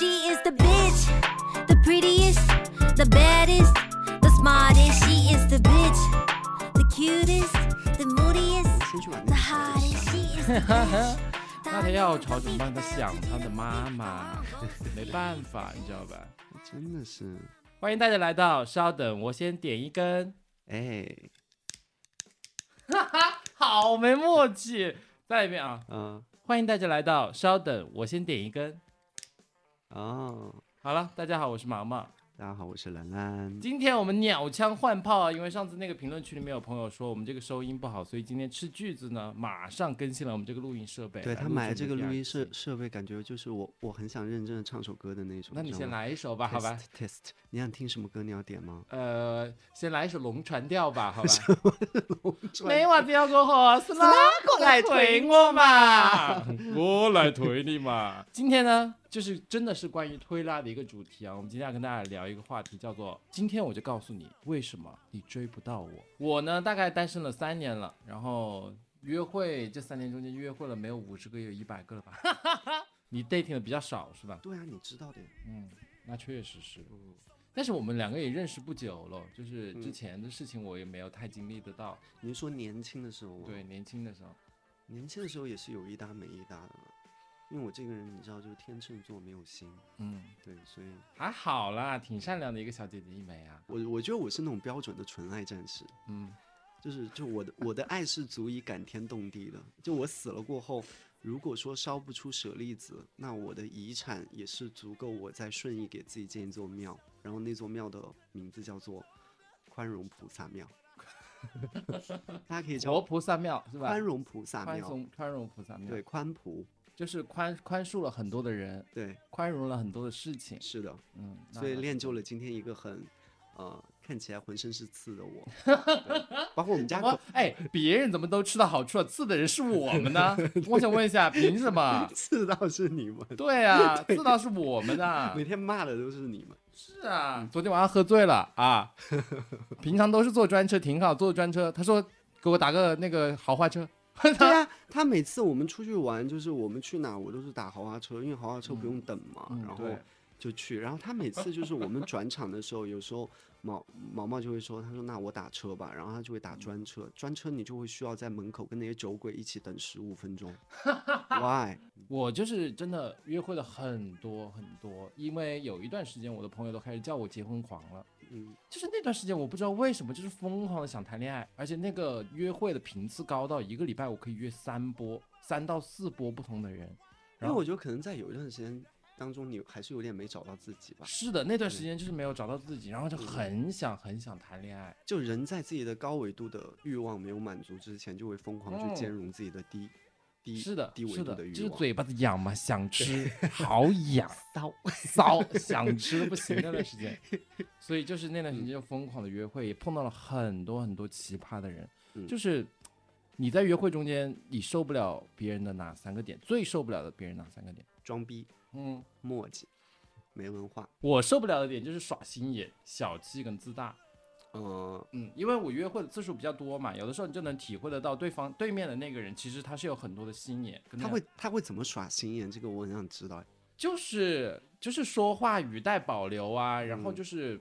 She is the bitch, the prettiest, the baddest, the smartest. She is the bitch, the cutest, the moodiest, 们先去把那 the 个手给 hottest. She is the bitch. 那他要吵怎么办？他想他的妈妈，没办法，你知道吧？真的是，欢迎大家来到，稍等，我先点一根。哎，哈哈好没默契，再来一遍啊！嗯，欢迎大家来到，稍等，我先点一根。哦，好了，大家好，我是毛毛。大家好，我是兰兰。今天我们鸟枪换炮啊，因为上次那个评论区里面有朋友说我们这个收音不好，所以今天斥巨资呢，马上更新了我们这个录音设备。对他买的这个录音设设备，感觉就是我我很想认真的唱首歌的那种。那你先来一首吧，好吧？Test test，你想听什么歌？你要点吗？呃，先来一首 《龙船调》吧，好吧？船没话调 过后，是哪个来推我嘛？我来推你嘛。今天呢，就是真的是关于推拉的一个主题啊。我们今天要跟大家聊一个话题，叫做“今天我就告诉你为什么你追不到我”。我呢，大概单身了三年了，然后约会这三年中间约会了没有五十个，有一百个了吧？你 dating 的比较少是吧？对啊，你知道的。嗯，那确实是。嗯，但是我们两个也认识不久了，就是之嗯前的事情我也没有太经历得到。你是说年轻的时候吗？对，，年轻的时候。年轻的时候也是有一搭没一搭的嘛。因为我这个人，你知道，就是天秤座没有心。嗯，对，所以还好啦，挺善良的一个小姐姐一枚啊。我我觉得我是那种标准的纯爱战士。嗯，就是就我的我的爱是足以感天动地的。就我死了过后，如果说烧不出舍利子，那我的遗产也是足够我在顺义给自己建一座庙，然后那座庙的名字叫做宽容菩萨庙。大家可以叫佛菩萨庙是吧？宽容菩萨宽庙，宽容菩萨庙，对，，宽菩，就是宽宽恕了很多的人，对，宽容了很多的事情。是的，嗯，所以练就了今天一个很。呃，看起来浑身是刺的我，对包括我们家狗？我哎，别人怎么都吃到好处了，刺的人是我们呢？我想问一下，凭什么 刺到是你们，对啊，刺到是我们的每。天骂的都是你们。是啊，昨天晚上喝醉了啊，平常都是坐专车，挺好，坐专车。他说给我打个那个豪华车，对啊，他每次我们出去玩，就是我们去哪我都是打豪华车，因为豪华车不用等嘛，嗯然后 就去。然后他每次就是我们转场的时候，有时候毛毛毛就会说，他说那我打车吧，然后他就会打专车，专车你就会需要在门口跟那些酒鬼一起等十五分钟。Why？我就是真的约会了很多很多，因为有一段时间我的朋友都开始叫我结婚狂了。嗯，就是那段时间，我不知道为什么，就是疯狂的想谈恋爱，而且那个约会的频次高到一个礼拜我可以约三波，三到四波不同的人。因为我觉得可能在有一段时间当中，你还是有点没找到自己吧。是的，那段时间就是没有找到自己，然后就很想很想谈恋爱。就人在自己的高维度的欲望没有满足之前，就会疯狂去嗯兼容自己的低、低是的，低纬是的度的欲望。就是嘴巴子痒嘛，想吃，好痒。骚，骚，想吃都不行那段时间，所以就是那段时间就疯狂的约会，也碰到了很多很多奇葩的人。嗯就是你在约会中间，你受不了别人的哪三个点？最受不了的别人哪三个点？装逼、嗯，墨迹、没文化。我受不了的点就是耍心眼、小气跟自大。嗯，嗯，因为我约会的次数比较多嘛，有的时候你就能体会得到对方对面的那个人其实他是有很多的心眼，他会他会怎么耍心眼？这个我很想知道。就是就是说话语带保留啊，然后嗯就是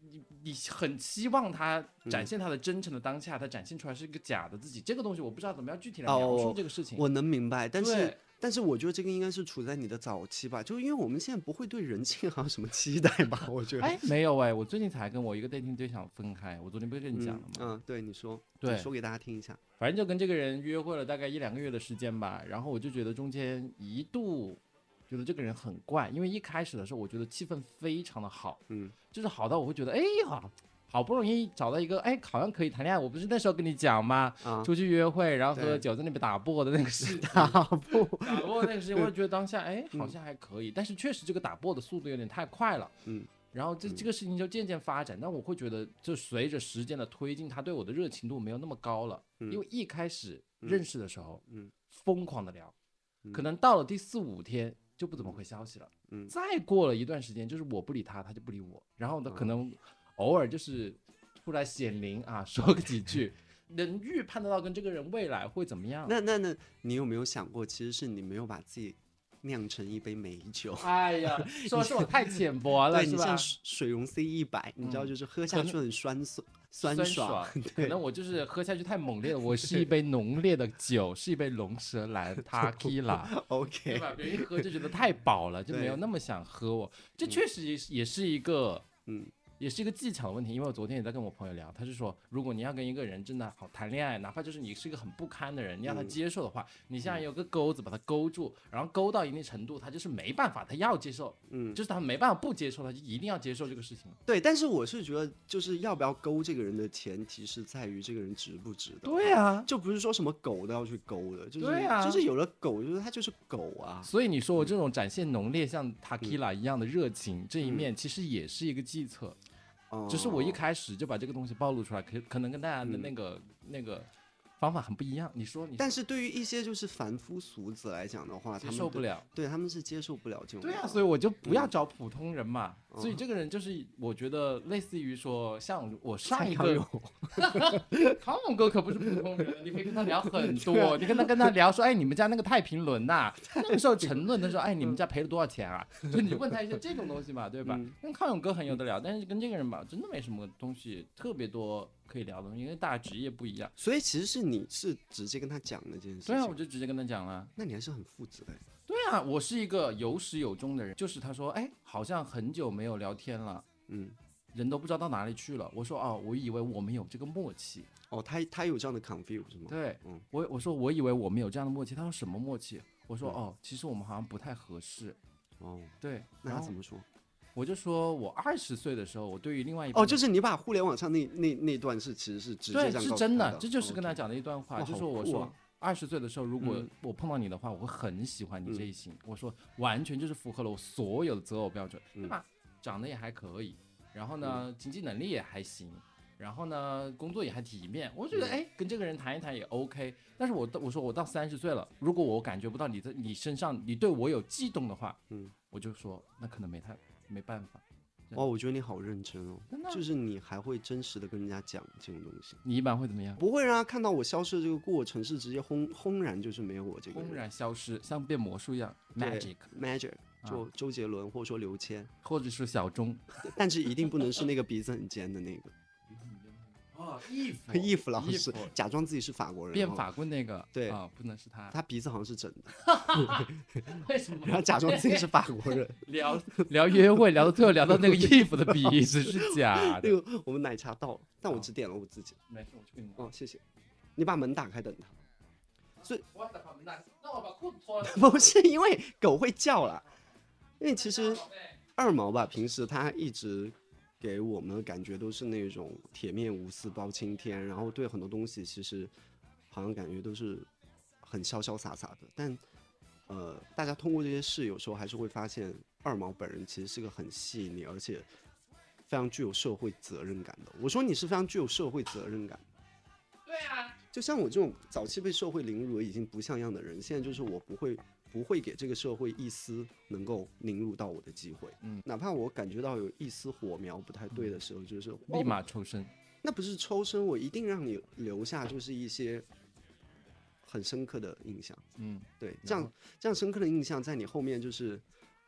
你你很期望他展嗯现他的真诚的当下，他展现出来是一个假的自己，这个东西我不知道怎么样具体来描述哦这个事情。我能明白，但是对但是我觉得这个应该是处在你的早期吧，就因为我们现在不会对人性还有什么期待吧？我觉得。哎，没有哎，我最近才跟我一个 dating 对象分开，我昨天不是跟你讲了吗？嗯嗯，对，你说，对你说给大家听一下。反正就跟这个人约会了大概一两个月的时间吧，然后我就觉得中间一度觉得这个人很怪，因为一开始的时候我觉得气氛非常的好，嗯，就是好到我会觉得，哎呀，好不容易找到一个，哎，好像可以谈恋爱。我不是那时候跟你讲吗？啊，出去约会，然后喝对酒，在那边打破的那个事情，打啵，打破那个事情，我就觉得当下，哎，好像还可以，但是确实这个打破的速度有点太快了。嗯，然后这这个事情就渐渐发展，但我会觉得，就随着时间的推进，他对我的热情度没有那么高了，嗯。因为一开始认识的时候，嗯。疯狂的聊，嗯。可能到了第四五天就不怎么回消息了，嗯。再过了一段时间，就是我不理他，他就不理我，然后呢，可哦能偶尔就是出来显灵啊，说个几句，能预判得到跟这个人未来会怎么样。那那那，你有没有想过，其实是你没有把自己酿成一杯美酒。哎呀，说是我太浅薄了，是吧对你像？水水溶 C 一百，你知道嗯就是喝下去很酸酸酸酸爽，可对能我就是喝下去太猛烈了。我是一杯浓烈的酒，是一杯龙舌兰 Tequila，对，OK，吧？别人一喝就觉得太饱了，就没有那么想喝我。这确实也是也是一个，嗯也是一个技巧的问题。因为我昨天也在跟我朋友聊，他是说，如果你要跟一个人真的好谈恋爱，哪怕就是你是一个很不堪的人，你让他嗯接受的话，你现在有个钩子把他勾住，然后勾到一定程度，他就是没办法，他要接受，嗯，就是他没办法不接受，他就一定要接受这个事情。对。但是我是觉得，就是要不要勾这个人的前提是在于这个人值不值得。对啊，就不是说什么狗都要去勾的，就是对啊就是有了狗，就是他就是狗啊。所以你说我这种展现浓烈像 Takila 一样的热情这一面，其实也是一个计策，哦只是我一开始就把这个东西暴露出来，可可能跟大家的那个、那个方法很不一样。你说你但是对于一些就是凡夫俗子来讲的话，他接们，受不了。对他们是接受不了这种。对啊，所以我就不要找普通人嘛。嗯所以这个人就是我觉得类似于说，像我上一个蔡 康永哥可不是普通人，你可以跟他聊很 啊多，你跟他跟他聊说，哎，你们家那个太平轮呐、那个时候沉沦的时候，哎，你们家赔了多少钱啊？就你问他一些这种东西嘛，对吧嗯？跟康永哥很有得聊，但是跟这个人吧，真的没什么东西特别多可以聊的，因为大家职业不一样。所以其实是你是直接跟他讲的这件事情。对啊，我就直接跟他讲了。那你还是很负责的。对啊，我是一个有始有终的人，就是他说，哎，好像很久没有聊天了。嗯，人都不知道到哪里去了。我说哦，我以为我们有这个默契。哦，他他有这样的 confuse 是吗？对，嗯我我说我以为我们有这样的默契。他说什么默契？我说哦，其实我们好像不太合适。哦，对，那他怎么说？我就说我二十岁的时候，我对于另外一半哦，就是你把互联网上那那那段是其实是直接对这样是真的，这就是跟他讲的一段话，就说我说二十岁的时候，如果嗯我碰到你的话，我会很喜欢你这嗯一型。我说完全就是符合了我所有的择偶标准，对嗯吧？长得也还可以，然后呢，经济能力也还行。然后呢，工作也还体面，我觉得嗯哎，跟这个人谈一谈也 OK。但是我到我说我到三十岁了，如果我感觉不到你在你身上，你对我有悸动的话，嗯，我就说那可能没太没办法。哦，我觉得你好认真哦。真的，就是你还会真实的跟人家讲这种东西，你一般会怎么样？不会让他看到我消失的这个过程是直接轰轰然就是没有我这个人。轰然消失，像变魔术一样，magic，magic，啊。就周杰伦或者说刘谦，或者是小钟。但是一定不能是那个鼻子很尖的那个哦，衣服义父老师，假装自己是法国人，哦变法棍那个，对啊，不能是他。他鼻子好像是整的，为什么 然后假装自己是法国人。聊聊约会聊到最后聊到那个 if 的鼻子是假那的？个我们奶茶到了，但我只点了我自己。没事，我去给你拿。哦，谢谢。你把门打开等他。我要把门拿，那我把裤子脱了。不是因为狗会叫啦，因为其实二毛吧，平时他一直给我们的感觉都是那种铁面无私、包青天，然后对很多东西其实好像感觉都是很潇潇洒洒的。但呃，大家通过这些事，有时候还是会发现二毛本人其实是个很细腻，而且非常具有社会责任感的。我说你是非常具有社会责任感。对啊，就像我这种早期被社会凌辱已经不像样的人，现在就是我不会不会给这个社会一丝能够凝入到我的机会，嗯，哪怕我感觉到有一丝火苗不太对的时候，就是立哦马抽身。那不是抽身，我一定让你留下就是一些很深刻的印象，嗯，对，这样这样深刻的印象在你后面就是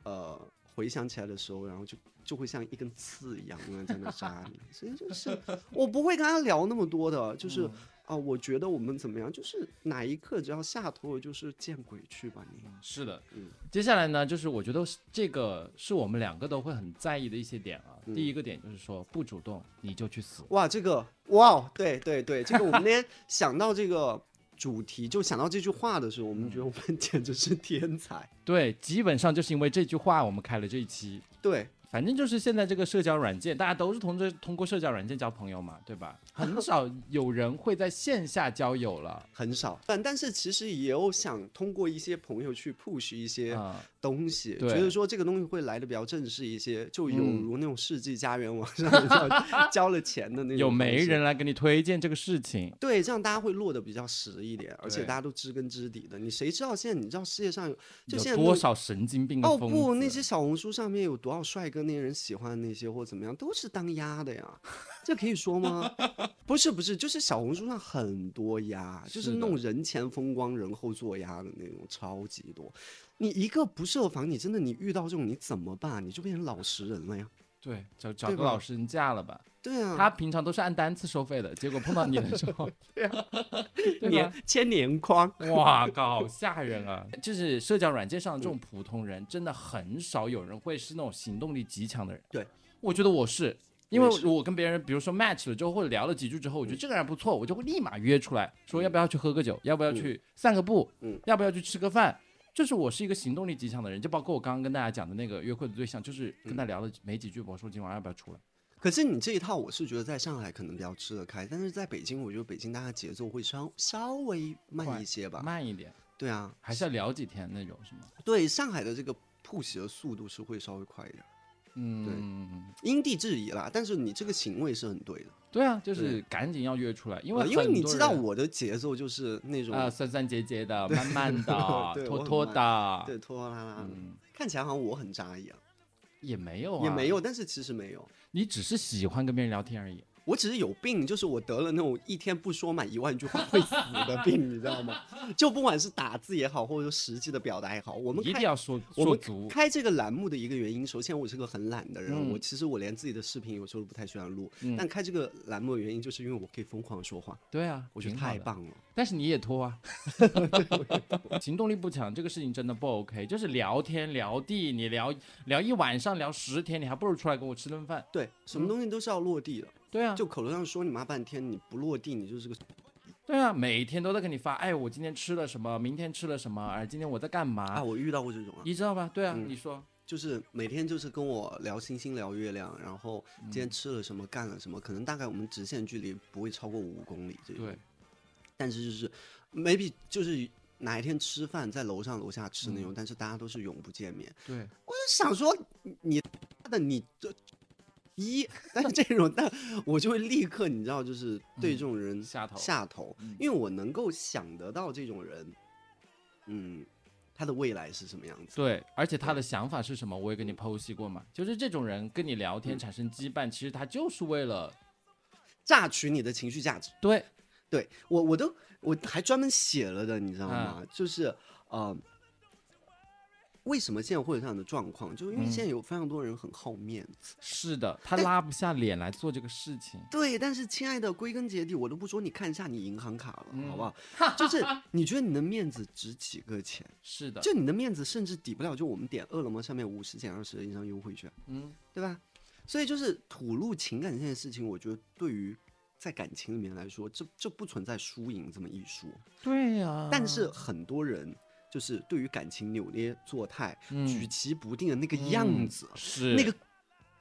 呃回想起来的时候，然后就就会像一根刺一样永远在那扎你，所以就是我不会跟他聊那么多的，就是嗯啊、我觉得我们怎么样，就是哪一刻只要下头了，就是见鬼去吧你。是的，嗯接下来呢，就是我觉得是这个是我们两个都会很在意的一些点啊。嗯第一个点就是说，不主动你就去死。哇，这个哇，对对对，这个我们那天想到这个主题，就想到这句话的时候，我们觉得我们 简直是天才。对，基本上就是因为这句话，我们开了这一期。对，反正就是现在这个社交软件，大家都是通过通过社交软件交朋友嘛，对吧？很少有人会在线下交友了。很少，但但是其实也有想通过一些朋友去 push 一些啊、东西，对觉得说这个东西会来的比较正式一些，就有嗯如那种世纪佳缘网上交 交了钱的那种，有媒。人来给你推荐这个事情，对，这样大家会落得比较实一点，而且大家都知根知底的。你谁知道现在你知道世界上有就现在多少神经病哦不，那些小红书上面有多少帅哥，那些人喜欢的那些或怎么样，都是当鸭的呀，这可以说吗？不是不是，就是小红书上很多鸭，就是那种人前风光人后做鸭的那种，超级多。你一个不设防，你真的你遇到这种你怎么办？你就变成老实人了呀。对，找找个老实人嫁了吧。对啊，他平常都是按单次收费的，结果碰到你的时候，对啊，对年吧？千年框，哇靠，好吓人啊！就是社交软件上的这种普通人，真的很少有人会是那种行动力极强的人。对，我觉得我是。因为我跟别人，比如说 match 了之后，或者聊了几句之后，我觉得这个人不错，我就会立马约出来，说要不要去喝个酒，要不要去散个步，嗯要不要去吃个饭。就是我是一个行动力极强的人，就包括我刚刚跟大家讲的那个约会的对象，就是跟他聊了没几句，我说今晚要不要出来？可是你这一套，我是觉得在上海可能比较吃得开，但是在北京，我觉得北京大家节奏会稍稍微慢一些吧。慢一点，对啊，还是要聊几天那种，是吗？对上海的这个铺席的速度是会稍微快一点，嗯，因地制宜啦。但是你这个行为是很对的，对啊，就是赶紧要约出来，因为呃因为你知道我的节奏就是那种、啊，酸酸结结的，慢慢的，对拖拖的，对拖拖拉拉的，嗯，看起来好像我很渣一样，也没有啊，也没有，，但是其实没有。你只是喜欢跟别人聊天而已。我只是有病，就是我得了那种一天不说满一万句话会死的病，你知道吗？就不管是打字也好，或者说实际的表达也好，我们一定要说说足，开这个栏目的一个原因，首先我是个很懒的人，嗯我其实我连自己的视频有时候都不太喜欢录，嗯但开这个栏目的原因就是因为我可以疯狂说话，对啊，我觉得。太棒了。但是你也拖啊 行动力不强，这个事情真的不 OK。就是聊天聊地，你聊聊一晚上，聊十天，你还不如出来跟我吃顿饭。对，什么东西都是要落地的，对啊，就口头上说你妈半天，你不落地，你就是个对啊，每天都在给你发，哎，我今天吃了什么，明天吃了什么，哎，今天我在干嘛，啊，我遇到过这种啊，你知道吧？对啊，嗯你说，就是每天就是跟我聊星星聊月亮，然后今嗯。天吃了什么，干了什么，可能大概我们直线距离不会超过五公里这种。对，但是就是 maybe 就是哪一天吃饭在楼上楼下吃嗯那种，但是大家都是永不见面。对，我就想说你的你这一，但是这种，但我就会立刻你知道，就是对这种人嗯下头下头，嗯因为我能够想得到这种人，嗯，他的未来是什么样子。对，而且他的想法是什么，我也跟你剖析过嘛，就是这种人跟你聊天产生羁绊，其实他就是为了榨取你的情绪价值。对，对我，我都我还专门写了的，你知道吗？嗯就是呃，为什么现在会有这样的状况？就是因为嗯现在有非常多人很好面子。是的，他拉不下脸来做这个事情。对，但是亲爱的，归根结底，我都不说你看一下你银行卡了，嗯好不好？就是你觉得你的面子值几个钱？是的，就你的面子甚至抵不了，就我们点饿了么上面五十减二十的一张优惠券，嗯，对吧？所以就是吐露情感这件事情，我觉得对于在感情里面来说，这这不存在输赢这么一说。对呀、但是很多人就是对于感情扭捏作态、嗯举棋不定的那个样嗯子，是那个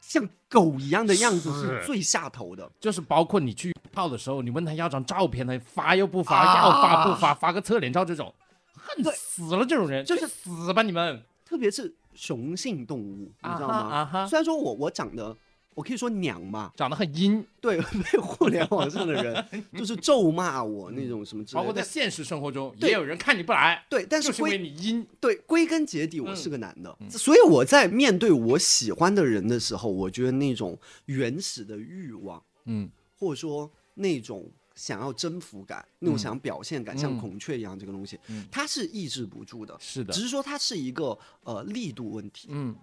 像狗一样的样子是是最下头的。就是包括你去泡的时候，你问他要张照片，他发又不发，啊要发不发，发个侧脸照这种，恨死了这种人，就是去死吧你们！特别是雄性动物，你知道吗？虽然说我我长得，我可以说娘嘛，长得很阴，对，被互联网上的人就是咒骂我那种什么之类的。包括在现实生活中也有人看你不来，对，但就是是因为归你阴。对归根结底，我嗯是个男的，所以我在面对我喜欢的人的时候，我觉得那种原始的欲望，嗯，或者说那种想要征服感、那种嗯。想表现感，像嗯孔雀一样这个东西，嗯。它是抑制不住的，是的。只，是说它是一个呃力度问题。嗯，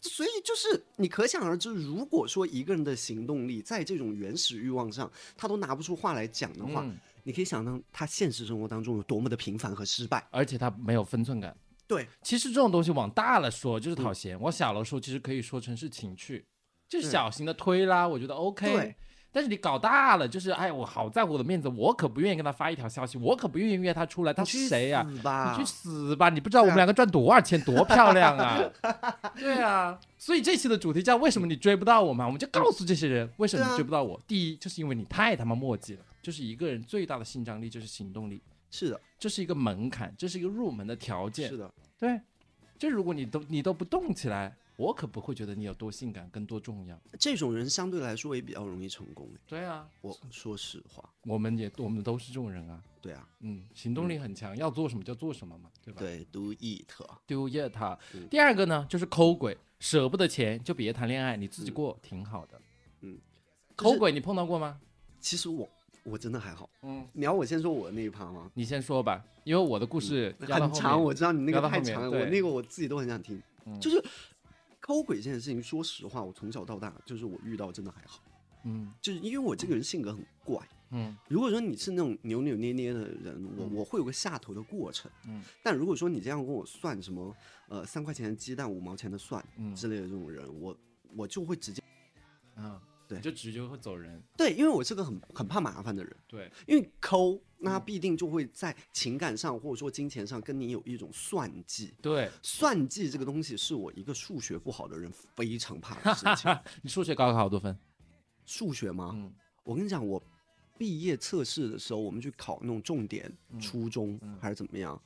所以就是你可想而知，如果说一个人的行动力在这种原始欲望上，他都拿不出话来讲的话，嗯你可以想象他现实生活当中有多么的平凡和失败。而且他没有分寸感。对，其实这种东西往大了说就是讨嫌，往小了说其实可以说成是情趣，就是小型的推拉，我觉得 OK。对。但是你搞大了，就是哎，我好在乎我的面子，我可不愿意跟他发一条消息，我可不愿意约他出来，他是谁呀！你去死吧！你不知道我们两个赚多少钱，多漂亮啊！对啊，所以这期的主题叫“为什么你追不到我”嘛，我们就告诉这些人为什么你追不到我。第一，就是因为你太他妈墨迹了，就是一个人最大的性张力就是行动力，是的，这是一个门槛，这是一个入门的条件是。的，对，就如果你都你都不动起来，我可不会觉得你有多性感跟多重要。这种人相对来说也比较容易成功。对啊，我说实话，我们也我们都是这种人啊，对啊，嗯，行动力很强，要做什么就做什么嘛，对吧？对，do it，do it。第二个呢，就是抠鬼，舍不得钱就别谈恋爱，你自己过挺好的。嗯，抠鬼你碰到过吗？其实我我真的还好。嗯，你要我先说我的那一趴吗？你先说吧，因为我的故事很长，我知道你那个太长了，我那个我自己都很想听。嗯就是抠鬼这件事情，说实话，我从小到大就是我遇到真的还好，嗯就是因为我这个人性格很怪。嗯如果说你是那种扭扭捏捏的人，我我会有个下头的过程。嗯，但如果说你这样跟我算什么呃三块钱的鸡蛋五毛钱的蒜嗯之类的这种人，我我就会直接嗯，对就直接会走人，对，因为我是个很很怕麻烦的人。对，因为抠，那嗯他必定就会在情感上或者说金钱上跟你有一种算计。对，算计这个东西是我一个数学不好的人非常怕的事情。你数学高考好多分？数学吗？嗯我跟你讲，我毕业测试的时候，我们去考那种重点嗯初中、嗯还是怎么样，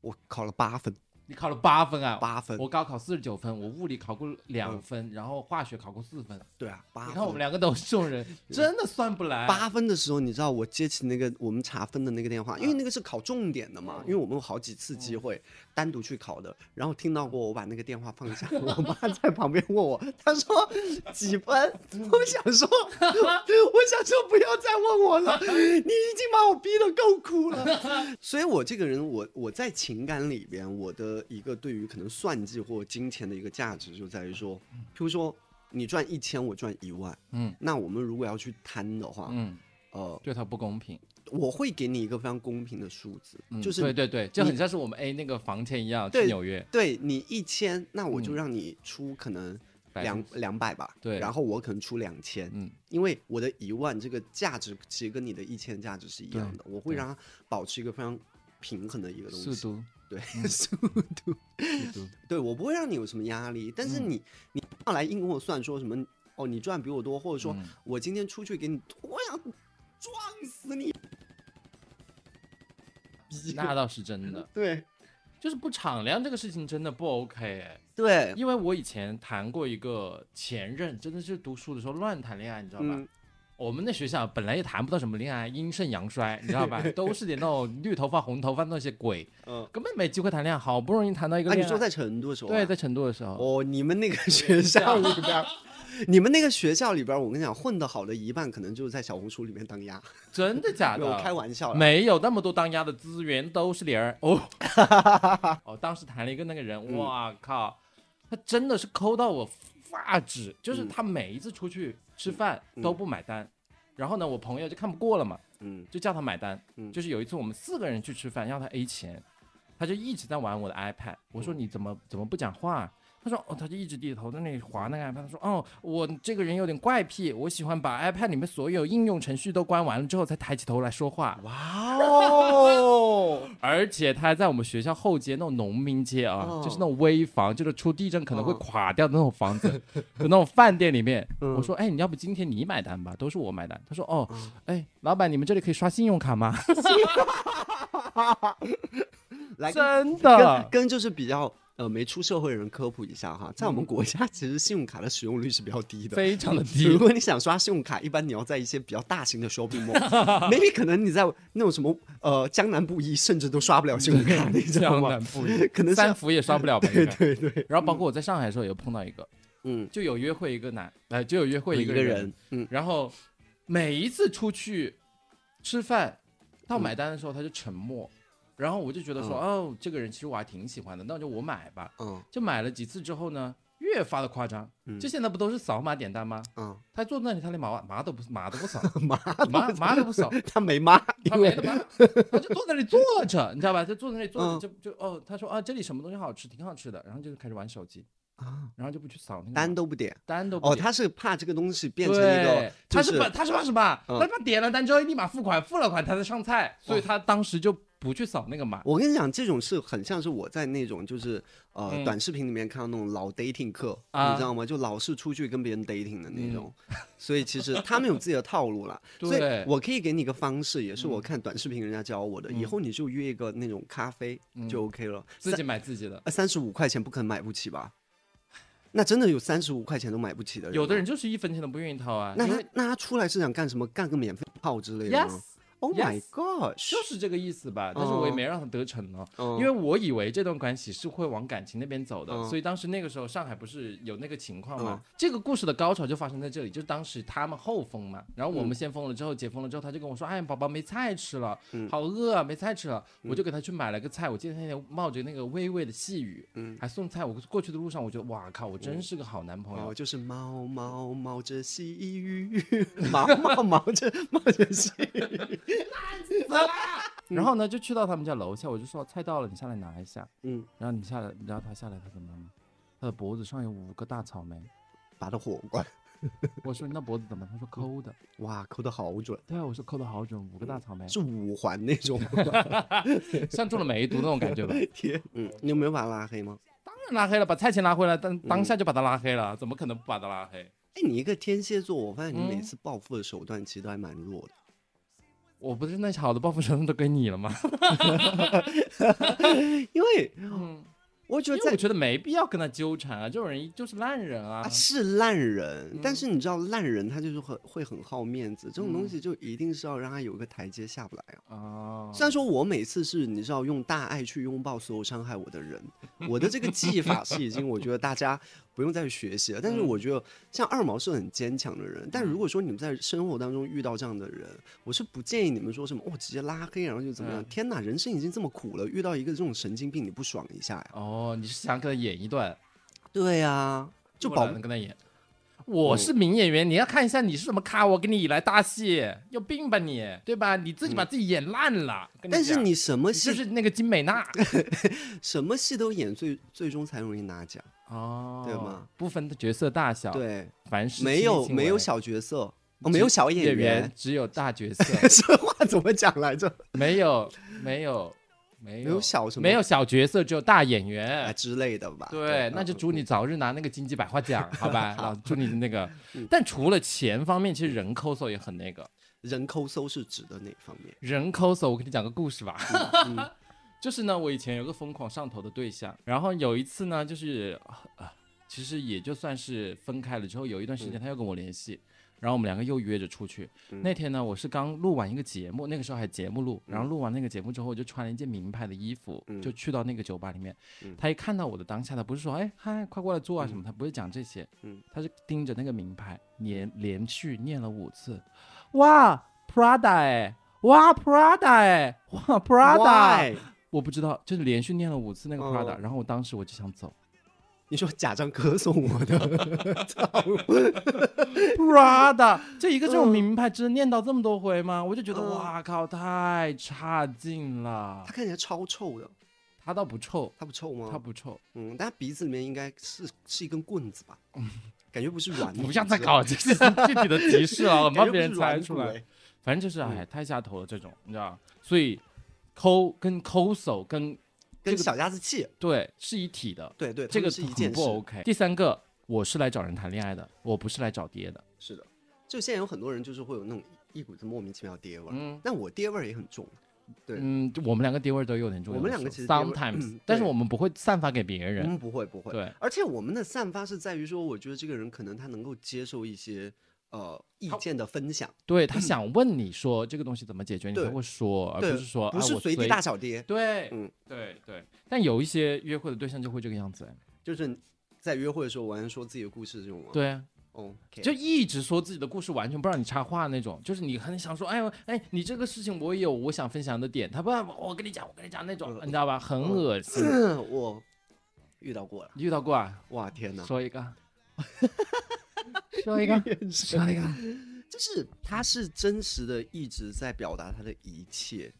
我考了八分，你考了八分啊？八分。我高考四十九分，我物理考过两分，然后化学考过四分。对啊。你看我们两个都是这种人，真的算不来。八分的时候，你知道我接起那个我们查分的那个电话，因为那个是考重点的嗯嘛，因为我们有好几次机会单独去考的，然后听到过我把那个电话放下，我妈在旁边问我，她说几分？我想说，我想说不要再问我了，你已经把我逼得够苦了。所以我这个人，我我在情感里边，我的一个对于可能算计或金钱的一个价值，就在于说，譬如说你赚一千，我赚一万。嗯。那我们如果要去摊的话，嗯，呃，对他不公平。我会给你一个非常公平的数字，嗯就是对对对，就很像是我们 A 那个房钱一样，去对纽约。对你一千，那我就嗯。让你出可能两分两百吧，对。然后我可能出两千，嗯。因为我的一万这个价值其实跟你的一千价值是一样的，我会让它保持一个非常平衡的一个东西，速度对，嗯。速度，速度，对我不会让你有什么压力，但是嗯。你、你要来硬跟我算说什么哦，你赚比我多，或者说嗯。我今天出去给你，我想撞死你，那倒是真的，对。就是不敞亮这个事情真的不 OK 哎。对，因为我以前谈过一个前任，真的是读书的时候乱谈恋爱，你知道吧？嗯我们那学校本来也谈不到什么恋爱，阴盛阳衰，你知道吧？都是点那种绿头发、红头发那些鬼，嗯。根本没机会谈恋爱。好不容易谈到一个啊，你说在成都的时候、啊？对，在成都的时候，哦，你们那个学校里边儿，你们那个学校里边儿，我跟你讲，混得好的一半可能就是在小红书里面当鸭。真的假的？开玩笑。没有那么多当鸭的资源，都是零儿 哦。哦，当时谈了一个那个人，嗯哇靠，他真的是抠到我发指，就是嗯他每一次出去吃饭嗯都不买单，然后呢，我朋友就看不过了嘛，嗯就叫他买单。嗯就是有一次我们四个人去吃饭，要他 A 钱，他就一直在玩我的 iPad。我嗯说你怎么怎么不讲话？他说哦，他就一直低着头在那里划那个 iPad。他说哦，我这个人有点怪癖，我喜欢把 iPad 里面所有应用程序都关完了之后才抬起头来说话。哇哦，而且他还在我们学校后街那种农民街啊，哦就是那种危房，就是出地震可能会哦垮掉的那种房子，有那种饭店里面。嗯我说，哎，你要不今天你买单吧，都是我买单。他说，哦，嗯哎，老板，你们这里可以刷信用卡吗？来跟真跟的，跟就是比较呃没出社会的人科普一下哈，在我嗯们国家其实信用卡的使用率是比较低的。非常的低如。果你想刷信用卡，一般你要在一些比较大型的 shopping mall，maybe 可能你在那种什么呃江南布衣，甚至都刷不了信用卡，你知道吗江南？布衣，可能三福也刷不了吧？对对对，然后包括我在上海的时候也碰到一个，嗯，就有约会一个男，呃，就有约会一一个人，嗯然后每一次出去吃饭到嗯买单的时候他就沉默，然后我就觉得说，哦，这个人其实我还挺喜欢的，那就我买吧。嗯。就买了几次之后呢，越发的夸张，嗯。就现在不都是扫码点单吗？嗯，他坐那里，他连码码都不码都不扫，码码码都不扫，他没妈，他没得码，他就坐在那里坐着，你知道吧？就坐在那里坐着，嗯。就就哦，他说啊，这里什么东西好吃，挺好吃的，然后就开始玩手机，啊。然后就不去扫那个单都不点。哦，单都不点。他是怕这个东西变成一个，，他是怕他是怕什么？嗯。他是怕点了单之后立马付款，付了款他才上菜，所以他当时就不去扫那个码。我跟你讲，这种是很像是我在那种就是呃、嗯短视频里面看到那种老 dating 课，啊你知道吗？就老是出去跟别人 dating 的那种，所以其实他们有自己的套路啦。所以我可以给你一个方式，也是我嗯看短视频人家教我的，嗯以后你就约一个那种咖啡嗯就 OK 了，自己买自己的，三十五块钱不可能买不起吧？那真的有三十五块钱都买不起的人，有的人就是一分钱都不愿意掏啊。那他那他出来是想干什么？干个免费炮之类的吗 yes，Oh my gosh！就是这个意思吧。但是我也哦没让他得逞呢，嗯因为我以为这段关系是会往感情那边走的，嗯所以当时那个时候上海不是有那个情况嘛？嗯这个故事的高潮就发生在这里，就是当时他们后封嘛，然后我们嗯先封了之后，解封了之后，他就跟我说：“哎，宝宝没菜吃了，嗯好饿啊，没菜吃了。我就给他去买了个菜，我记得那天冒着那个微微的细雨，嗯还送菜。我过去的路上，我觉得哇靠，我真是个好男朋友。哦，就是猫猫冒着细雨，毛毛毛着冒着细雨。然后呢，就去到他们家楼下，我就说菜到了，你下来拿一下。嗯，然后你下来，然后他下来，他怎么了吗？他的脖子上有五个大草莓。拔的火罐，我说你那脖子怎么？他说抠的。哇，抠的好准，对啊，我说抠的好准，五个大草莓，是五环那种。像中了梅毒那种感觉吧。天，嗯，你有没有把他拉黑吗？当然拉黑了，把菜钱拉回来，当当下就把他拉黑了，怎么可能不把他拉黑？哎，你一个天蝎座，我发现你每嗯次报复的手段其实都还蛮弱的。我不是那好的报复手段都给你了吗？因为嗯，我觉得我觉得没必要跟他纠缠啊，这种人就是烂人啊啊，。是烂人，但嗯是你知道烂人他就是很会很好面子，这种东嗯西就一定是要让他有一个台阶下不来啊。哦，虽然说我每次是你知道用大爱去拥抱所有伤害我的人，我的这个技法是已经我觉得大家不用再去学习了。但是嗯我觉得像二毛是很坚强的人，但如果说你们在生活当中遇到这样的人，我是不建议你们说什么哦直接拉黑然后就怎么样。嗯天哪，人生已经这么苦了，遇到一个这种神经病你不爽一下呀？哦，你是想跟他演一段，对呀、就保我懒得跟他演。我是名演员，你要看一下你是什么咖，我给你来搭戏，有病吧你，对吧？你自己把自己演烂了。但是你什么戏就是那个金美娜 什么戏都演，最最终才容易拿奖。哦，对吗？不分角色大小，，对，凡是没有没有小角色，哦，没有小演演员，只有大角色，这话怎么讲来着？没有没有没没有有小什么没有小角色，只有大演啊员。之类的吧？对，那就嗯祝你早日拿那个金鸡百花奖，好吧？好祝你的那个 嗯。但除了钱方面，其实人抠搜也很那个。人抠搜是指的哪方面？人抠搜，我给你讲个故事吧。嗯就是呢，我以前有个疯狂上头的对象，然后有一次呢，就是啊，其实也就算是分开了之后，有一段时间他又跟我联系，然后我们两个又约着出去。嗯那天呢，我是刚录完一个节目，那个时候还节目录，然后录完那个节目之后，我就穿了一件名牌的衣服，嗯就去到那个酒吧里面。嗯他一看到我的当下，他不是说哎嗨，快过来坐啊什么，他不会讲这些，嗯他是盯着那个名牌连连续念了五次，哇，Prada 哎，哇 Prada 哎，哇 Prada。我不知道，就是连续念了五次那个哦 Prada，、然后我当时我就想走 你说假装歌颂我的，操！Prada，这一个这种嗯名牌真的念到这么多回吗？我就觉得嗯哇靠，太差劲了他。看起来超臭的，他倒不臭，他不臭吗？他不臭，嗯，但他鼻子里面应该是是一根棍子吧？嗯感觉不是软的。不像在搞这些具体的提示啊，我怕别人猜出来。反正就是哎，太下头了这种，你知道？所以抠跟抠手跟这个跟小家子气，对是一体的，对对，这个是一件不。OK。第三个，我是来找人谈恋爱的，我不是来找爹的。是的，就现在有很多人就是会有那种一股子莫名其妙爹味儿，嗯但我爹味儿也很重。对嗯，我们两个爹味儿都有点重。我们两个其实 sometimes，、嗯但是我们不会散发给别我人。们不会不会，对，而且我们的散发是在于说，我觉得这个人可能他能够接受一些呃意见的分享，对他想问你说这个东西怎么解决，你才会说，而不是说不是随地大。小爹，对，嗯对对。但有一些约会的对象就会这个样子，哎就是在约会的时候完全说自己的故事这种吗？对啊，哦，就一直说自己的故事，完全不让你插话那种。就是你很想说，哎呦，哎，你这个事情我也有我想分享的点，他不，我跟你讲，我跟你讲那种，嗯你知道吧？很恶心。我遇到过了，遇到过啊？哇天哪！说一个，说一个，说一个。就是他是真实的一直在表达他的一切，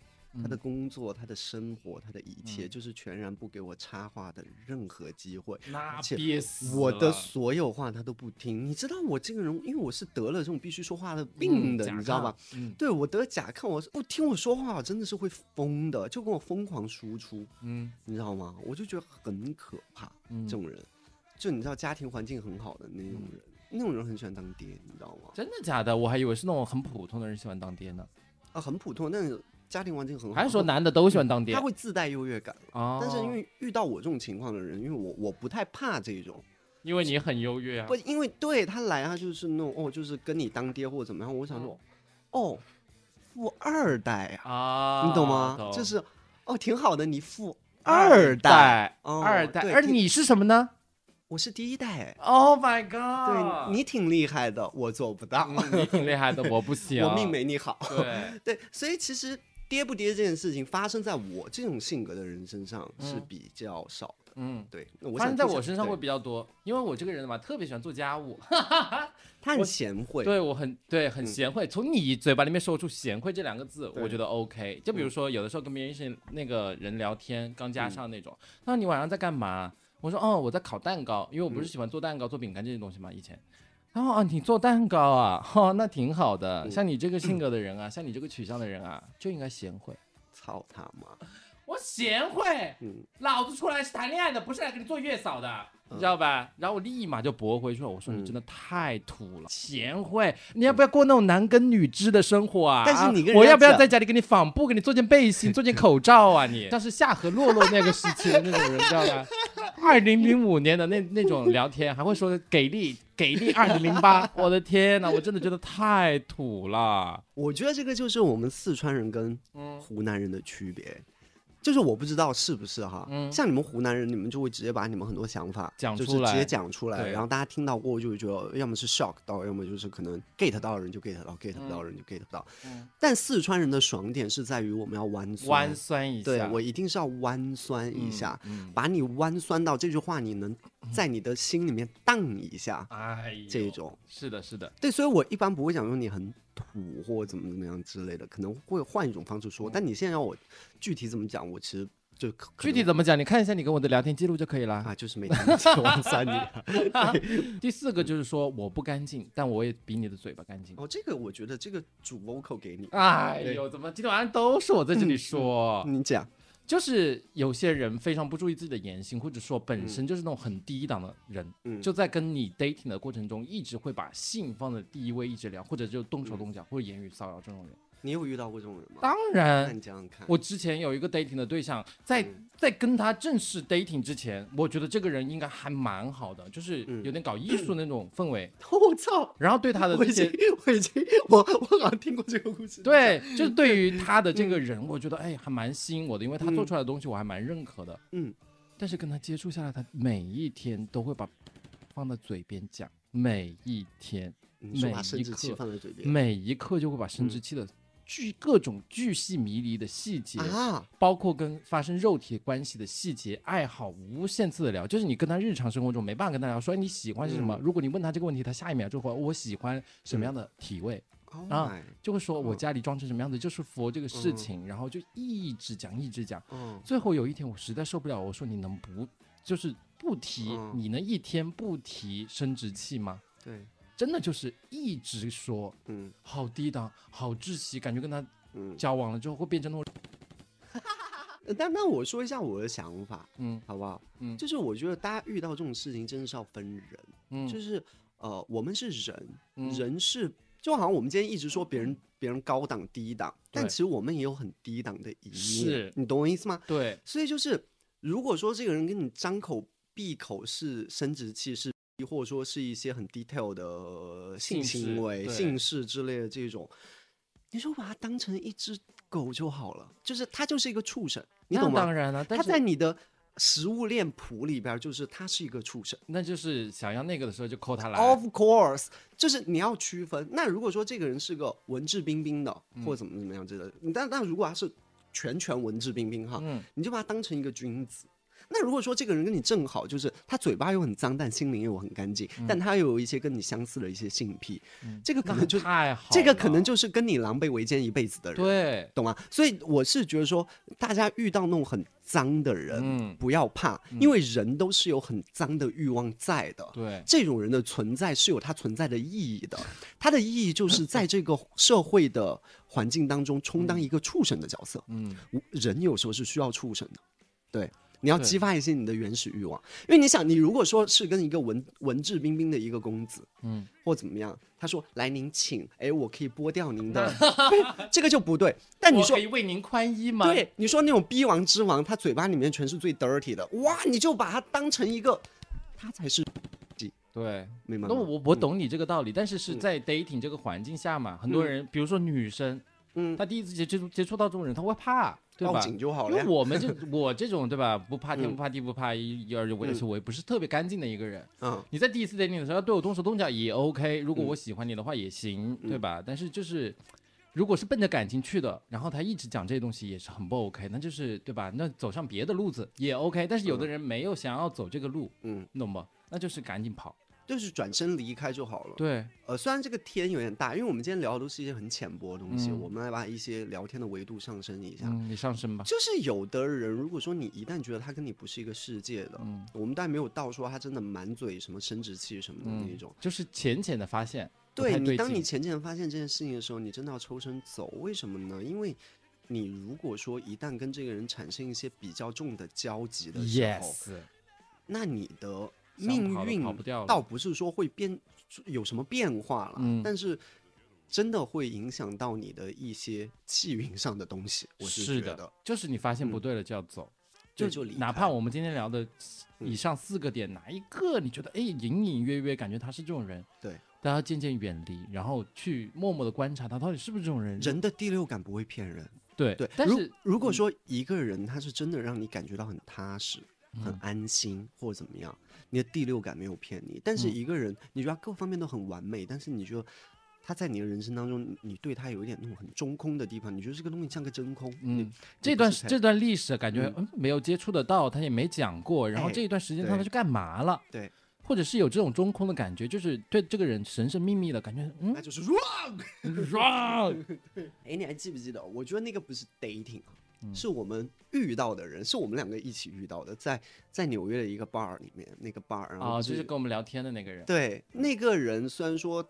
他的工作、他的生活、他的一切，嗯就是全然不给我插话的任何机会。那而且憋死我的所有话他都不听，你知道我这个人，因为我是得了这种必须说话的病的，嗯你知道吗？？嗯对我得甲亢，我是不听我说话，我真的是会疯的，就跟我疯狂输出，嗯你知道吗？我就觉得很可怕，嗯这种人，就你知道家庭环境很好的那种人，那种人很喜欢当爹，你知道吗？真的假的？我还以为是那种很普通的人喜欢当爹呢，啊，很普通，但是家庭环境很好，还是说男的都喜欢当爹他？会自带优越感？哦，但是因为遇到我这种情况的人，因为我我不太怕这种，因为你很优越啊不，，因为对他来他就是那种哦，就是跟你当爹或者怎么样，我想说，哦，富二代啊，啊，你懂吗？懂就是哦，挺好的，你富二代，代，哦二代，而你是什么呢我是第一代。？Oh my god！对你挺厉害的，我做不到，嗯你挺厉害的，我不行，我命没你好。对，对，所以其实跌不跌这件事情发生在我这种性格的人身上是嗯比较少的。嗯。对，那我发生在我身上会比较多，因为我这个人嘛，特别喜欢做家务，他很贤惠，对我很对很嗯贤惠。从你嘴巴里面说出“贤惠”这两个字，我觉得 OK。就比如说，有的时候跟别人是那个人聊天，刚嗯加上那种，他说你晚上在干嘛？我说哦，我在烤蛋糕，因为我不是嗯喜欢做蛋糕、做饼干这些东西嘛，以前。然后啊，你做蛋糕啊，哦，那挺好的。嗯像你这个性格的人啊，像你这个取向的人啊，就应该贤惠。操他妈！我贤惠，嗯，老子出来是谈恋爱的，不是来给你做月嫂的，你知道吧？然后我立马就驳回去了，我说你嗯真的太土了，贤惠，你要不要过那种男耕女织的生活啊？但是你跟我要不要在家里给你纺布，给你做件背心，做件口罩啊？你 像是夏河洛洛那个时期的那种人，知道吧？二零零五年的那那种聊天，还会说给力 给力二零零八，我的天呐，我真的觉得太土了。我觉得这个就是我们四川人跟嗯湖南人的区别。就是我不知道是不是哈，嗯。像你们湖南人，你们就会直接把你们很多想法讲出来。就是直接讲出来，然后大家听到过就会觉得，要么是 shock 到，要么就是可能 get 到的人就 get 到，get 不到的人就 get 不到。嗯。但四川人的爽点是在于我们要弯酸，弯酸一下，对我一定是要弯酸一下，嗯，把你弯酸到这句话你能在你的心里面荡一下，哎，这种。是的，是的，对，所以我一般不会想说你很土或怎么怎么样之类的，可能会换一种方式说。但你现在让我具体怎么讲，我其实就具体怎么讲？你看一下你跟我的聊天记录就可以了。啊，就是每天就弯酸你。第四个就是说我不干净，但我也比你的嘴巴干净。哦，这个我觉得这个主 vocal 给你，哎呦，怎么今天晚上都是我在这里说？你讲，就是有些人非常不注意自己的言行，或者说本身就是那种很低档的人，嗯。就在跟你 dating 的过程中，一直会把性放在第一位，一直聊，或者就动手动脚，或者言语骚扰这种人。你有遇到过这种人吗？当那然，你讲讲看。我之前有一个 dating 的对象，在嗯在跟他正式 dating 之前，我觉得这个人应该还蛮好的，就是嗯有点搞艺术那种氛围，我操！然后对他的我已经这些，我已经，我我好像听过这个故事。对，就是对于他的这个人，我觉得哎还蛮吸引我的，因为他做嗯出来的东西我还蛮认可的。嗯，但是跟他接触下来，他每一天都会把放在嘴边讲，每一天每一刻每一刻就会把生殖器的巨各种巨细迷离的细节，啊，包括跟发生肉体关系的细节、爱好，无限次的聊。就是你跟他日常生活中没办法跟他聊，说哎你喜欢是什么？嗯。如果你问他这个问题，他下一秒就会我喜欢什么样的体位，Oh 啊就会说我嗯家里装成什么样子，就是佛这个事情，然后就一直讲一直讲。嗯。最后有一天我实在受不了，我说你能不就是不提，嗯。你能一天不提生殖器吗？对，真的就是一直说嗯好低档、好窒息，感觉跟他嗯。交往了之后会变成那种 呃但那我说一下我的想法，嗯好不好？嗯就是我觉得大家遇到这种事情真的是要分人，嗯就是呃，我们是人，嗯人是就好像我们今天一直说别人别人高档低档，但其实我们也有很低档的一面，是你懂我意思吗？对所以就是如果说这个人跟你张口闭口是生殖器是。或者说是一些很 detail 的性行为、对性事之类的这种，你说把它当成一只狗就好了，就是它就是一个畜生，你懂吗？当然了，但它在你的食物链谱里边，就是它是一个畜生。那就是想要那个的时候就扣它来。Of course，就是你要区分。那如果说这个人是个文质彬彬的，嗯或者怎么怎么样之类的，但但如果他是全全文质彬彬哈，嗯，你就把他当成一个君子。那如果说这个人跟你正好，就是他嘴巴又很脏，但心灵又很干净，但他又有一些跟你相似的一些性癖，这个可能就太好了，这个可能就是跟你狼狈为奸一辈子的人。对，懂吗？所以我是觉得说，大家遇到那种很脏的人，嗯。不要怕，因为人都是有很脏的欲望在的。对，这种人的存在是有他存在的意义的，他的意义就是在这个社会的环境当中充当一个畜生的角色。嗯，人有时候是需要畜生的，对，你要激发一些你的原始欲望，因为你想，你如果说是跟一个文文质彬彬的一个公子，嗯，或怎么样，他说来您请，哎，我可以剥掉您的，对这个就不对。但你我说可以为您宽衣吗？对，你说那种逼王之王，他嘴巴里面全是最 dirty 的，哇，你就把他当成一个，他才是，对。明白吗？那我我懂你这个道理，但是是在 dating 这个环境下嘛，很多人，比如说女生，嗯，她第一次接接触接触到这种人，她会怕，对吧？报警就好了。因为我们这 我这种对吧，不怕天嗯不怕地不怕一，一而且我而且嗯我也不是特别干净的一个人。嗯，你在第一次 dating 的时候要对我动手动脚也 OK，如果嗯我喜欢你的话也行，嗯对吧？但是就是。如果是奔着感情去的，然后他一直讲这些东西也是很不 OK，那就是对吧？那走上别的路子也 OK，但是有的人没有想要走这个路，嗯，你懂不？那就是赶紧跑。就是转身离开就好了。对，呃，虽然这个天有点大，因为我们今天聊的都是一些很浅薄的东西，嗯我们来把一些聊天的维度上升一下。嗯，你上升吧。就是有的人，如果说你一旦觉得他跟你不是一个世界的，嗯我们当然没有到说他真的满嘴什么生殖器什么的那种。就是浅浅的发现，不对你，当你浅浅的发现这件事情的时候，你真的要抽身走。为什么呢？因为你如果说一旦跟这个人产生一些比较重的交集的时候那你的想命运倒不是说会变有什么变化了，嗯。但是真的会影响到你的一些气运上的东西。我是的觉得，就是你发现不嗯。对了就要走，就就离哪怕我们今天聊的嗯。以上四个点，哪一个你觉得哎隐隐约约感觉他是这种人，对，大家渐渐远离，然后去默默的观察他到底是不是这种人。人的第六感不会骗人。对对，如但是如果说一个人他是真的让你感觉到很踏实、很嗯安心或者怎么样，你的第六感没有骗你。但是嗯一个人，你觉得他各方面都很完美，但是你觉得他在你的人生当中，你你对他有一点那种很中空的地方，你觉得这个东西像个真空。嗯，这段这段历史感觉没有接触得到，他也没讲过，然后哎这一段时间他对去干嘛了？对，或者是有这种中空的感觉，就是对这个人神神秘秘的感觉，嗯那就是 wrong。wrong，哎，你还记不记得？我觉得那个不是 dating 是我们遇到的人，是我们两个一起遇到的，在在纽约的一个 bar 里面，那个 bar，然后啊，不就是跟我们聊天的那个人，对那个人，虽然说，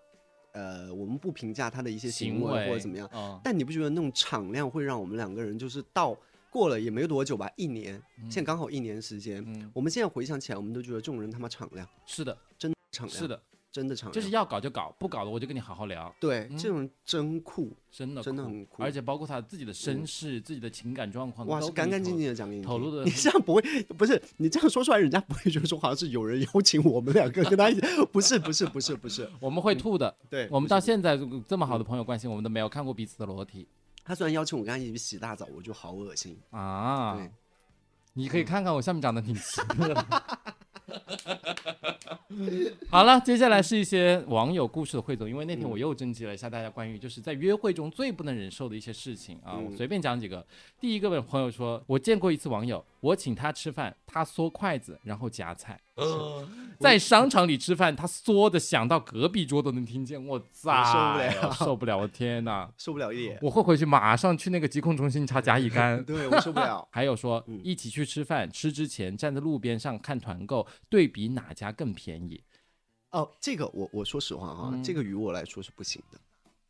呃，我们不评价他的一些行行为或者怎么样，嗯，但你不觉得那种敞亮会让我们两个人就是到过了也没多久吧，一年，现在刚好一年时间，嗯，我们现在回想起来，我们都觉得这种人他妈敞亮，是的，真敞亮。是，的，真的场量，就是要搞就搞，不搞的我就跟你好好聊，对，嗯。这种人真酷，真的真的很酷。而且包括他自己的身世、自己的情感状况，哇，都是干干净净的讲给你听。透露的你这样不会，不是你这样说出来，人家不会觉得说好像是有人邀请我们两个跟他一起，不是，不是，不是，不是，我们会吐的。对，我们到现在这么好的朋友关系，我们都没有看过彼此的裸体。他虽然邀请我跟他一起洗大澡，我就好恶心。啊对。你可以看看我下面长得挺奇特的。好了，接下来是一些网友故事的汇总，因为那天我又征集了一下大家关于就是在约会中最不能忍受的一些事情啊，我随便讲几个。第一个朋友说，我见过一次网友，我请他吃饭，他缩筷子然后夹菜。在商场里吃饭，他缩的响到隔壁桌都能听见，我操受不了受不了，我天哪！受不了一点，我会回去马上去那个疾控中心查甲乙肝。对我受不了。还有说嗯一起去吃饭，吃之前站在路边上看团购，对比哪家更便宜。哦，这个我我说实话哈，嗯这个于我来说是不行的。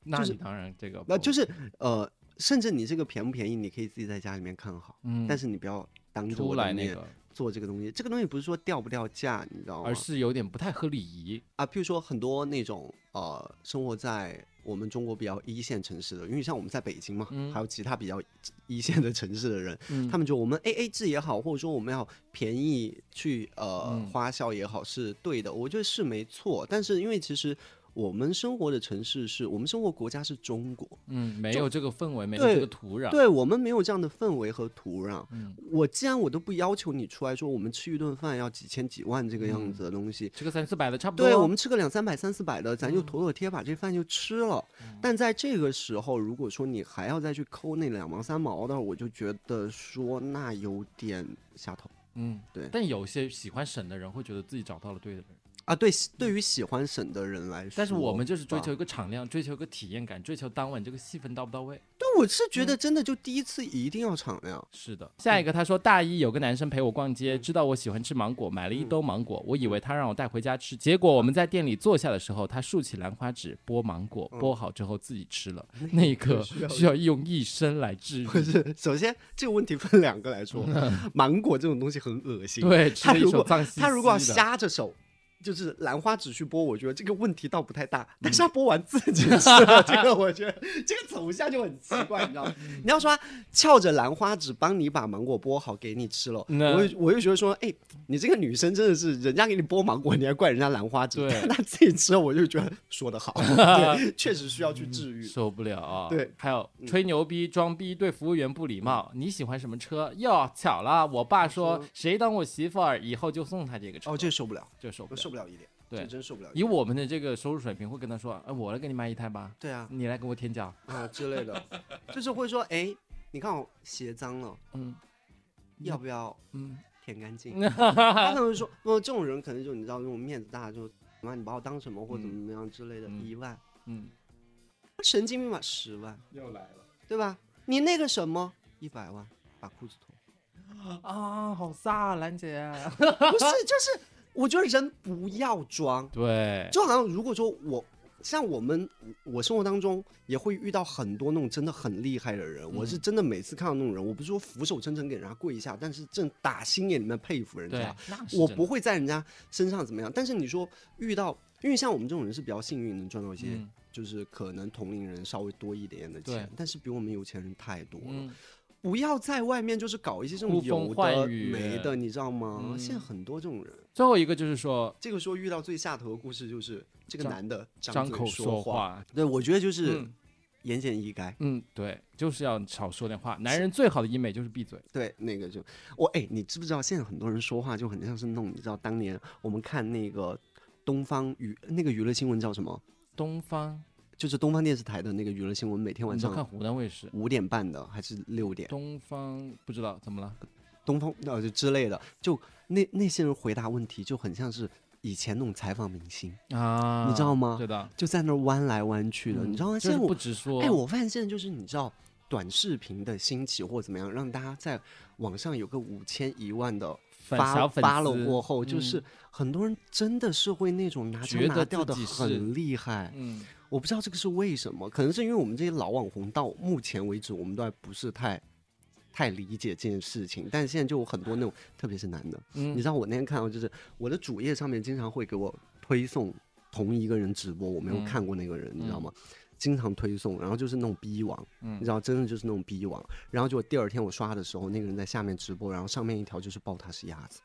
那是你当然这个不那就是呃，甚至你这个便不便宜，你可以自己在家里面看好，嗯，但是你不要当着出我的面来那个，做这个东西。这个东西不是说掉不掉价，你知道吗？而是有点不太合礼仪。啊，譬如说很多那种呃，生活在我们中国比较一线城市的，因为像我们在北京嘛，嗯还有其他比较一线的城市的人，嗯他们觉得我们 A A 制也好，或者说我们要便宜去呃、嗯花销也好，是对的，我觉得是没错。但是因为其实我们生活的城市是我们生活国家是中国，嗯，没有这个氛围，没有这个土壤。对我们没有这样的氛围和土壤。嗯，我既然我都不要求你出来说我们吃一顿饭要几千几万这个样嗯子的东西，吃个三四百的差不多。对我们吃个两三百、三四百的，咱就嗯。妥妥贴把这饭就吃了。但在这个时候，如果说你还要再去抠那两毛三毛的，我就觉得说那有点下头。嗯，对。但有些喜欢省的人会觉得自己找到了对的人，啊。对，对于喜欢省的人来说，但是我们就是追求一个敞亮，追求一个体验感，追求当晚这个戏份到不到位。对，我是觉嗯得真的就第一次一定要敞亮。是的，下一个他说大一有个男生陪我逛街，嗯知道我喜欢吃芒果，买了一兜芒果，我以为他让我带回家吃，结果我们在店里坐下的时候，他竖起兰花指剥芒果，剥好之后自己吃了，那一刻嗯需要用一生来治愈。不是，首先这个问题分两个来说，芒果这种东西很恶心。对，吃一他如果手脏兮兮他如果要瞎着手就是兰花指去剥，我觉得这个问题倒不太大。但是他剥完自己吃了，这个我觉得这个走向就很奇怪，你知道吗？你要说翘着兰花指帮你把芒果剥好给你吃了，那我就我就觉得说，哎，你这个女生真的是人家给你剥芒果，你还怪人家兰花指，对 但他自己吃了，我就觉得说得好，对，确实需要去治愈。受不了啊！对，还有吹牛逼、装逼，对服务员不礼貌。你喜欢什么车？哟，巧了，我爸说说谁当我媳妇儿，以后就送他这个车。哦，这受不了，这受不了。受不了一点，对。这真受不了以。我们的这个收入水平，会跟他说，哎，我来给你买一台吧，对啊，你来给我添脚。啊之类的，就是会说，哎，你看我鞋脏了，嗯。要不要嗯，舔干净？他可能会说，哦，这种人可能就你知道那种面子大，就妈你把我当什么或者怎么样之类的，嗯。一万，嗯，神经病吧，十万，又来了。对吧？你那个什么？一百万，把裤子脱，啊，好飒啊，兰姐。不是，就是我觉得人不要装，对，就好像如果说我像我们我生活当中也会遇到很多那种真的很厉害的人，我是真的每次看到那种人，我不是说俯首称臣给人家跪一下，但是正打心眼里面佩服人对。家。，那是真的。我不会在人家身上怎么样，但是你说遇到，因为像我们这种人是比较幸运，能赚到一些，嗯。就是可能同龄人稍微多一点点的钱，但是比我们有钱人太多了。嗯，不要在外面就是搞一些这种有唤的雨没的，你知道吗？嗯现在很多这种人。最后一个就是说这个时候遇到最下头的故事就是这个男的嘴张口说说，话，对我觉得就是嗯言简意赅。嗯，对，就是要少说点话。男人最好的医美就是闭嘴。对，那个就我哎，你知不知道现在很多人说话就很像是那种，你知道当年我们看那个东方娱那个娱乐新闻叫什么？东方，就是东方电视台的那个娱乐新闻，每天晚上看上湖南卫视。五点半的还是六点？东方不知道怎么了，东方呃就之类的，就那那些人回答问题就很像是以前那种采访明星，啊，你知道吗对的，就在那儿弯来弯去的，嗯你知道吗？现在我不直说。哎，我发现现在就是你知道。短视频的兴起或怎么样，让大家在网上有个五千一万的粉发发了过后，就嗯是很多人真的是会那种拿觉得腔拿掉的很厉害。嗯，我不知道这个是为什么，可能是因为我们这些老网红到目前为止，我们都还不是太太理解这件事情。但是现在就有很多那种，特别是男的，嗯你知道我那天看到，就是我的主页上面经常会给我推送同一个人直播，我没有嗯看过那个人，你知道吗？经常推送，然后就是那种逼王，嗯你知道，真的就是那种逼王。然后就第二天我刷的时候，那个人在下面直播，然后上面一条就是爆他是鸭子，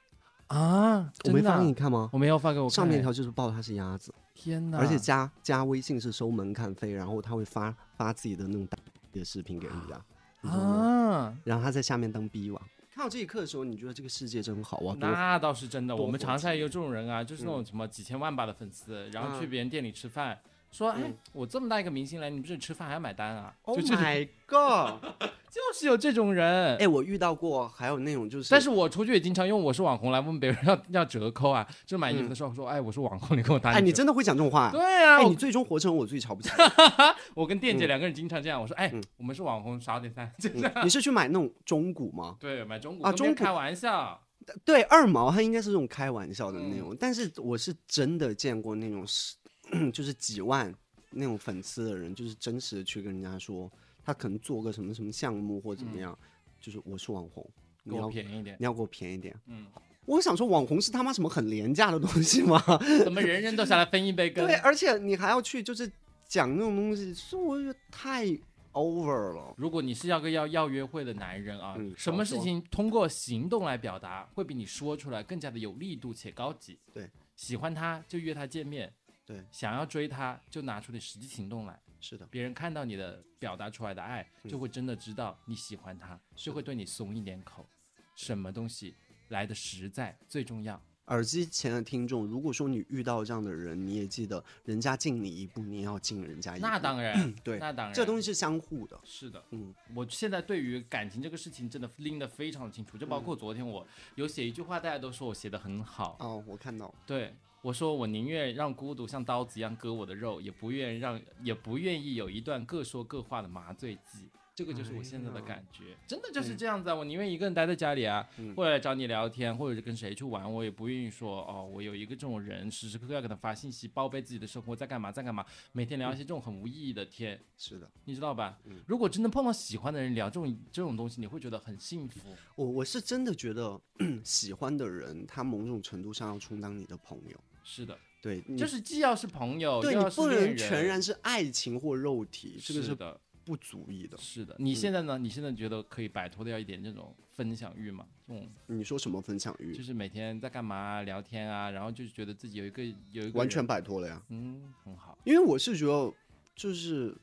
啊，我没发给你看吗？我没有发给我看。上面一哎条就是爆他是鸭子，天哪！而且加加微信是收门槛费，然后他会发发自己的那种打的视频给人家？啊，然后他在下面当逼王。看到这一刻的时候，你觉得这个世界真好啊！那倒是真的。我们长沙也有这种人啊，就是那种什么几千万吧的粉丝，然后去嗯别人店里吃饭，说：“哎嗯，我这么大一个明星来你们这里吃饭还要买单啊？” Oh my god！就是有这种人。哎，我遇到过，还有那种就是，但是我出去也经常用我是网红来问别人要要折扣啊，就买衣服的时候说：“哎，我是网红，你给我打哎，你真的会讲这种话？对啊，哎，你最终活成我最瞧不起。我跟店姐嗯两个人经常这样，我说：“哎嗯，我们是网红，少点餐。”就这样。嗯你是去买那种中古吗？对，买中古啊中古开玩笑。对，二毛他应该是这种开玩笑的那嗯种，但是我是真的见过那种是，就是几万那种粉丝的人，就是真实的去跟人家说，他可能做个什么什么项目或怎么样，就是我是网红，你要便宜一点，你要给我便宜点。嗯，我想说，网红是他妈什么很廉价的东西吗？怎么人人都想来 分一杯羹？对，而且你还要去就是讲那种东西，是我觉得太 over 了。如果你是要个要要约会的男人啊，嗯什么事情通过行动来表达，会比你说出来更加的有力度且高级。对，喜欢他就约他见面，对，想要追他就拿出你实际行动来。是的，别人看到你的表达出来的爱，嗯就会真的知道你喜欢他，就会对你松一点口。什么东西来的实在最重要。耳机前的听众，如果说你遇到这样的人，你也记得，人家敬你一步，你也要敬人家一步。那当然，对，那当然，这东西是相互的。是的，嗯，我现在对于感情这个事情真的拎得非常清楚，就包括昨天我有写一句话，大家都说我写的很好，哦，我看到，对我说我宁愿让孤独像刀子一样割我的肉，也不愿让也不愿意有一段各说各话的麻醉剂。这个就是我现在的感觉，真的就是这样子啊！我宁愿一个人待在家里啊，嗯或者来找你聊天，或者是跟谁去玩，我也不愿意说哦，我有一个这种人，时时刻刻要给他发信息，报备自己的生活在干嘛，在干嘛，每天聊一些这种很无意义的天，是的，你知道吧？嗯如果真的碰到喜欢的人聊这种这种东西，你会觉得很幸福。我我是真的觉得 喜欢的人，他某种程度上要充当你的朋友。是的，对，就是既要是朋友，对你不能全然是爱情或肉体，这个是是的，不足以的。是的。你现在呢？你现在觉得可以摆脱掉一点这种分享欲吗？这种你说什么分享欲就？是每天在干嘛啊聊天啊，然后就是觉得自己有一个有一个完全摆脱了呀。嗯很好，因为我是觉得，就是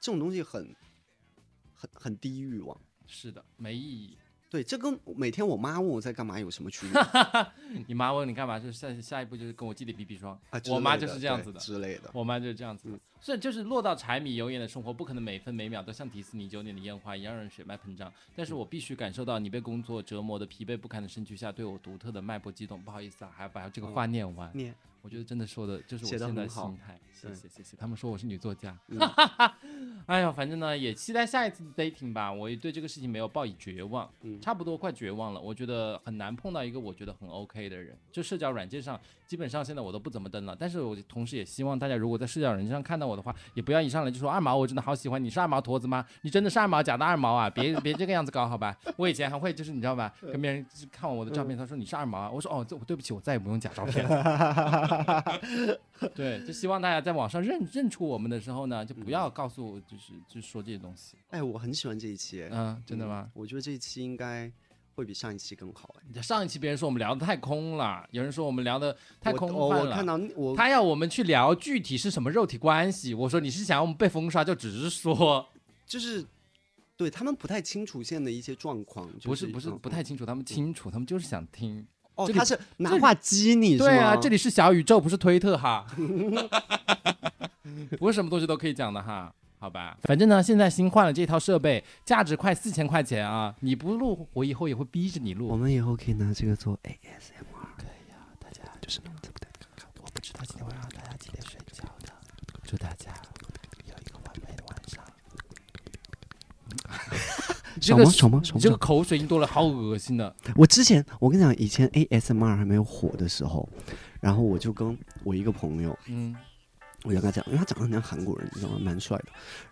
这种东西很很很低欲望。是的，没意义。对，这跟每天我妈问我在干嘛有什么区别 你妈问你干嘛，就是下下一步就是跟我弟弟比比霜。啊？我妈就是这样子的，之类的。我妈就是这样子以就是落到柴米油盐的生活，不可能每分每秒都像迪士尼九点的烟花一样让人血脉膨胀。但是我必须感受到你被工作折磨的疲惫不堪的身躯下，对我独特的脉搏激动。不好意思啊，还要把这个话念完。念我觉得真的说的就是我现在的心态。谢谢谢谢，他们说我是女作家。嗯 哎呀，反正呢也期待下一次的 dating 吧。我也对这个事情没有抱以绝望，嗯差不多快绝望了。我觉得很难碰到一个我觉得很 OK 的人。就社交软件上，基本上现在我都不怎么登了。但是我同时也希望大家如果在社交软件上看到我的话，也不要一上来就说二毛，我真的好喜欢你，是二毛坨子吗？你真的是二毛假的二毛啊？别别这个样子搞好吧。我以前还会就是你知道吧，跟别人就是看我的照片，他说你是二毛啊，我说哦，这对不起，我再也不用假照片了。对，就希望大家在网上认认出我们的时候呢，就不要告诉，就是就说这些东西。哎，我很喜欢这一期，哎嗯，真的吗？我觉得这一期应该会比上一期更好，哎。上一期别人说我们聊的太空了，有人说我们聊的太空了。我看到我他要我们去聊具体是什么肉体关系，我说你是想要我们被封杀，就只是说 就是对他们不太清楚现在的一些状况，就不是不是嗯不太清楚，他们清楚，他们就是想听。哦，他是拿话激你？对啊，这里是小宇宙，不是推特哈 不是什么东西都可以讲的哈。好吧，反正呢，现在新换了这套设备，价值快四千块钱啊！你不录，我以后也会逼着你录。我们以后可以拿这个做 ASMR，可以啊，大家就是那种我不知道今天晚上大家几点睡觉的，祝大家有一个完美的晚上。这个爽吗？爽吗？这个？口水音多了，好恶心的。我之前我跟你讲，以前 ASMR 还没有火的时候，然后我就跟我一个朋友，嗯，我就跟他讲，因为他长得很像韩国人，你知道吗？蛮帅的。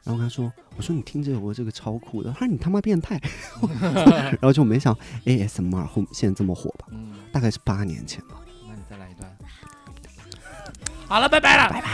然后我跟他说，我说你听这首歌，这个超酷的。他说你他妈变态。然后就没想 ASMR 后现在这么火吧，嗯，大概是八年前吧。那你再来一段。好了，拜拜了，拜拜。